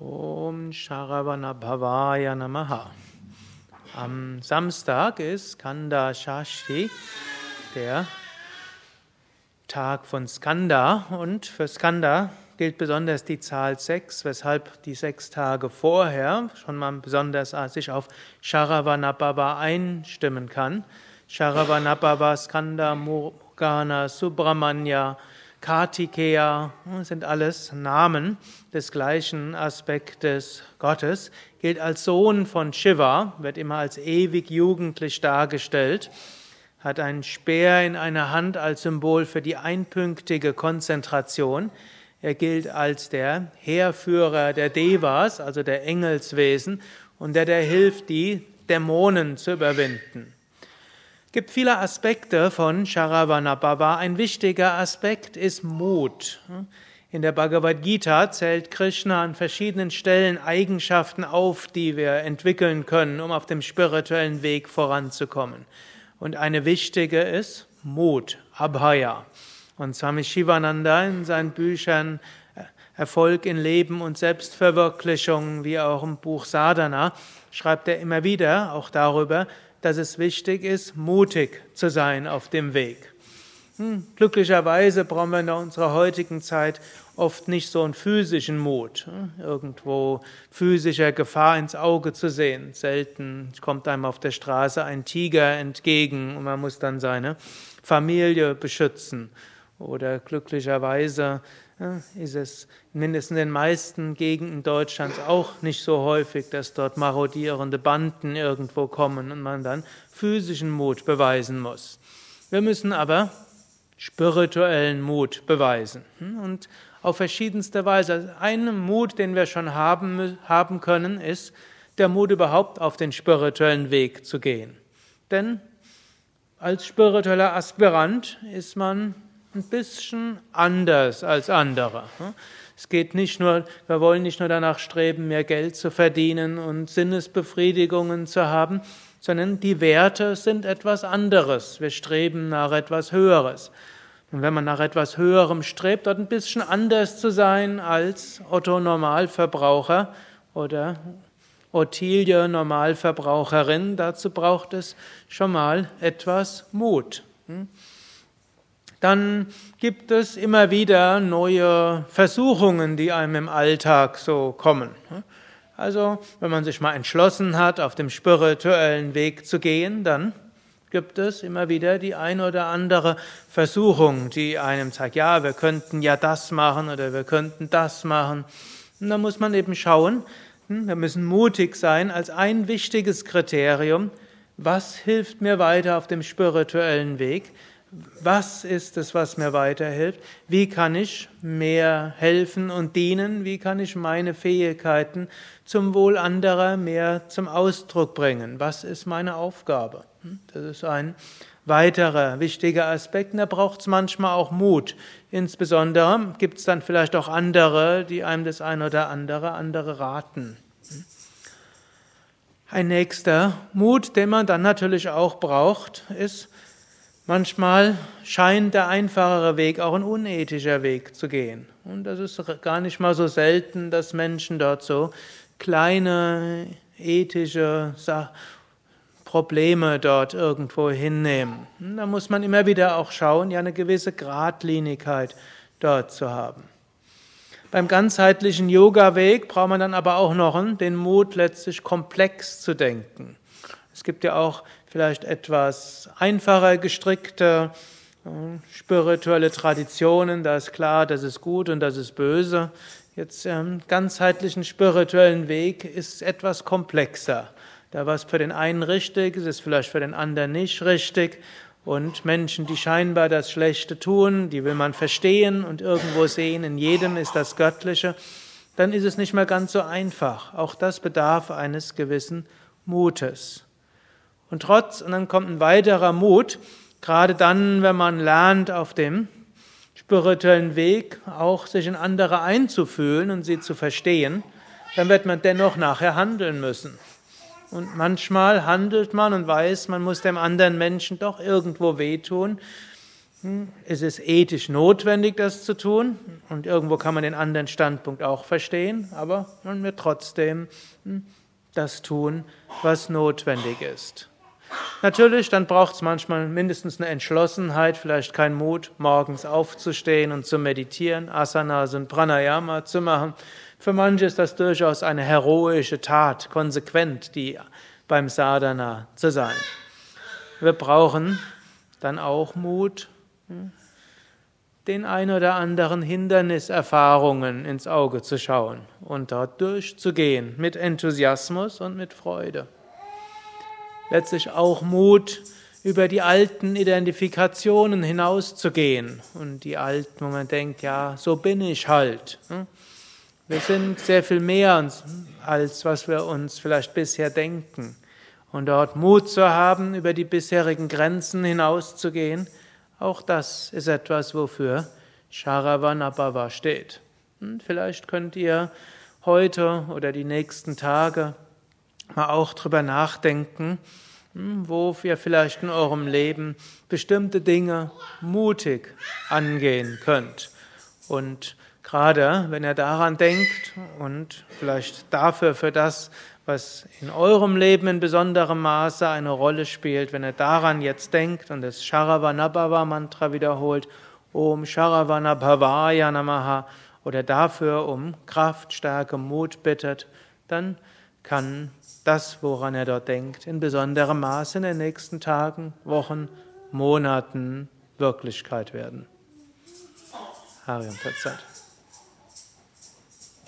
Om Sharavanabhavaya Namaha. Am Samstag ist Skanda Shashti, der Tag von Skanda. Und für Skanda gilt besonders die Zahl 6, weshalb die sechs Tage vorher schon mal besonders sich auf Sharavanabhava einstimmen kann. Sharavanabhava, Skanda, Morgana, Subramanya, Kartikeya sind alles Namen des gleichen Aspektes Gottes, gilt als Sohn von Shiva, wird immer als ewig jugendlich dargestellt, hat einen Speer in einer Hand als Symbol für die einpünktige Konzentration. Er gilt als der Heerführer der Devas, also der Engelswesen, und der, der hilft, die Dämonen zu überwinden gibt viele Aspekte von Sharavanabhava. Ein wichtiger Aspekt ist Mut. In der Bhagavad Gita zählt Krishna an verschiedenen Stellen Eigenschaften auf, die wir entwickeln können, um auf dem spirituellen Weg voranzukommen. Und eine wichtige ist Mut, Abhaya. Und Swami Shivananda in seinen Büchern äh, Erfolg in Leben und Selbstverwirklichung, wie auch im Buch Sadhana, schreibt er immer wieder auch darüber, dass es wichtig ist, mutig zu sein auf dem Weg. Hm, glücklicherweise brauchen wir in unserer heutigen Zeit oft nicht so einen physischen Mut, hm, irgendwo physischer Gefahr ins Auge zu sehen. Selten kommt einem auf der Straße ein Tiger entgegen und man muss dann seine Familie beschützen. Oder glücklicherweise ist es mindestens in den meisten Gegenden Deutschlands auch nicht so häufig, dass dort marodierende Banden irgendwo kommen und man dann physischen Mut beweisen muss. Wir müssen aber spirituellen Mut beweisen hm? und auf verschiedenste Weise. Ein Mut, den wir schon haben, haben können, ist der Mut überhaupt auf den spirituellen Weg zu gehen. Denn als spiritueller Aspirant ist man ein bisschen anders als andere. Es geht nicht nur, wir wollen nicht nur danach streben, mehr Geld zu verdienen und Sinnesbefriedigungen zu haben, sondern die Werte sind etwas anderes. Wir streben nach etwas Höheres. Und wenn man nach etwas Höherem strebt, dort ein bisschen anders zu sein als Otto Normalverbraucher oder Ottilie Normalverbraucherin, dazu braucht es schon mal etwas Mut. Dann gibt es immer wieder neue Versuchungen, die einem im Alltag so kommen. Also, wenn man sich mal entschlossen hat, auf dem spirituellen Weg zu gehen, dann gibt es immer wieder die ein oder andere Versuchung, die einem sagt, ja, wir könnten ja das machen oder wir könnten das machen. Und da muss man eben schauen, hm, wir müssen mutig sein als ein wichtiges Kriterium, was hilft mir weiter auf dem spirituellen Weg, was ist es, was mir weiterhilft? Wie kann ich mehr helfen und dienen? Wie kann ich meine Fähigkeiten zum Wohl anderer mehr zum Ausdruck bringen? Was ist meine Aufgabe? Hm? Das ist ein weiterer wichtiger Aspekt. Und da braucht es manchmal auch Mut. Insbesondere gibt es dann vielleicht auch andere, die einem das eine oder andere andere raten. Hm? Ein nächster Mut, den man dann natürlich auch braucht, ist, Manchmal scheint der einfachere Weg auch ein unethischer Weg zu gehen. Und das ist gar nicht mal so selten, dass Menschen dort so kleine ethische Probleme dort irgendwo hinnehmen. Da muss man immer wieder auch schauen, ja eine gewisse Gradlinigkeit dort zu haben. Beim ganzheitlichen Yoga-Weg braucht man dann aber auch noch den Mut, letztlich komplex zu denken. Es gibt ja auch vielleicht etwas einfacher gestrickte äh, spirituelle Traditionen, da ist klar, das ist gut und das ist böse. Jetzt im ganzheitlichen spirituellen Weg ist etwas komplexer. Da was für den einen richtig ist, ist vielleicht für den anderen nicht richtig. Und Menschen, die scheinbar das Schlechte tun, die will man verstehen und irgendwo sehen, in jedem ist das Göttliche, dann ist es nicht mehr ganz so einfach. Auch das bedarf eines gewissen Mutes. Und trotz, und dann kommt ein weiterer Mut, gerade dann, wenn man lernt, auf dem spirituellen Weg auch sich in andere einzufühlen und sie zu verstehen, dann wird man dennoch nachher handeln müssen. Und manchmal handelt man und weiß, man muss dem anderen Menschen doch irgendwo wehtun. hm, ist es ethisch notwendig, das zu tun. Und irgendwo kann man den anderen Standpunkt auch verstehen, aber man wird trotzdem hm, das tun, was notwendig ist. Natürlich, dann braucht es manchmal mindestens eine Entschlossenheit, vielleicht keinen Mut, morgens aufzustehen und zu meditieren, Asanas und Pranayama zu machen. Für manche ist das durchaus eine heroische Tat, konsequent, die beim Sadhana zu sein. Wir brauchen dann auch Mut, den ein oder anderen Hinderniserfahrungen ins Auge zu schauen und dort durchzugehen mit Enthusiasmus und mit Freude. Letztlich auch Mut, über die alten Identifikationen hinauszugehen und die alten, wo man denkt, ja, so bin ich halt. Wir sind sehr viel mehr als was wir uns vielleicht bisher denken. Und dort Mut zu haben, über die bisherigen Grenzen hinauszugehen, auch das ist etwas, wofür Sharavanabhava steht. Vielleicht könnt ihr heute oder die nächsten Tage mal auch drüber nachdenken, hm, wo ihr vielleicht in eurem Leben bestimmte Dinge mutig angehen könnt. Und gerade wenn ihr daran denkt und vielleicht dafür, für das, was in eurem Leben in besonderem Maße eine Rolle spielt, wenn ihr daran jetzt denkt und das Sharavanabhava Mantra wiederholt, Om Sharavanabhavaya Namaha oder dafür um Kraft, Stärke, Mut bittet, dann kann das, woran er dort denkt, in besonderem Maße in den nächsten Tagen, Wochen, Monaten Wirklichkeit werden. Harium Tatsat.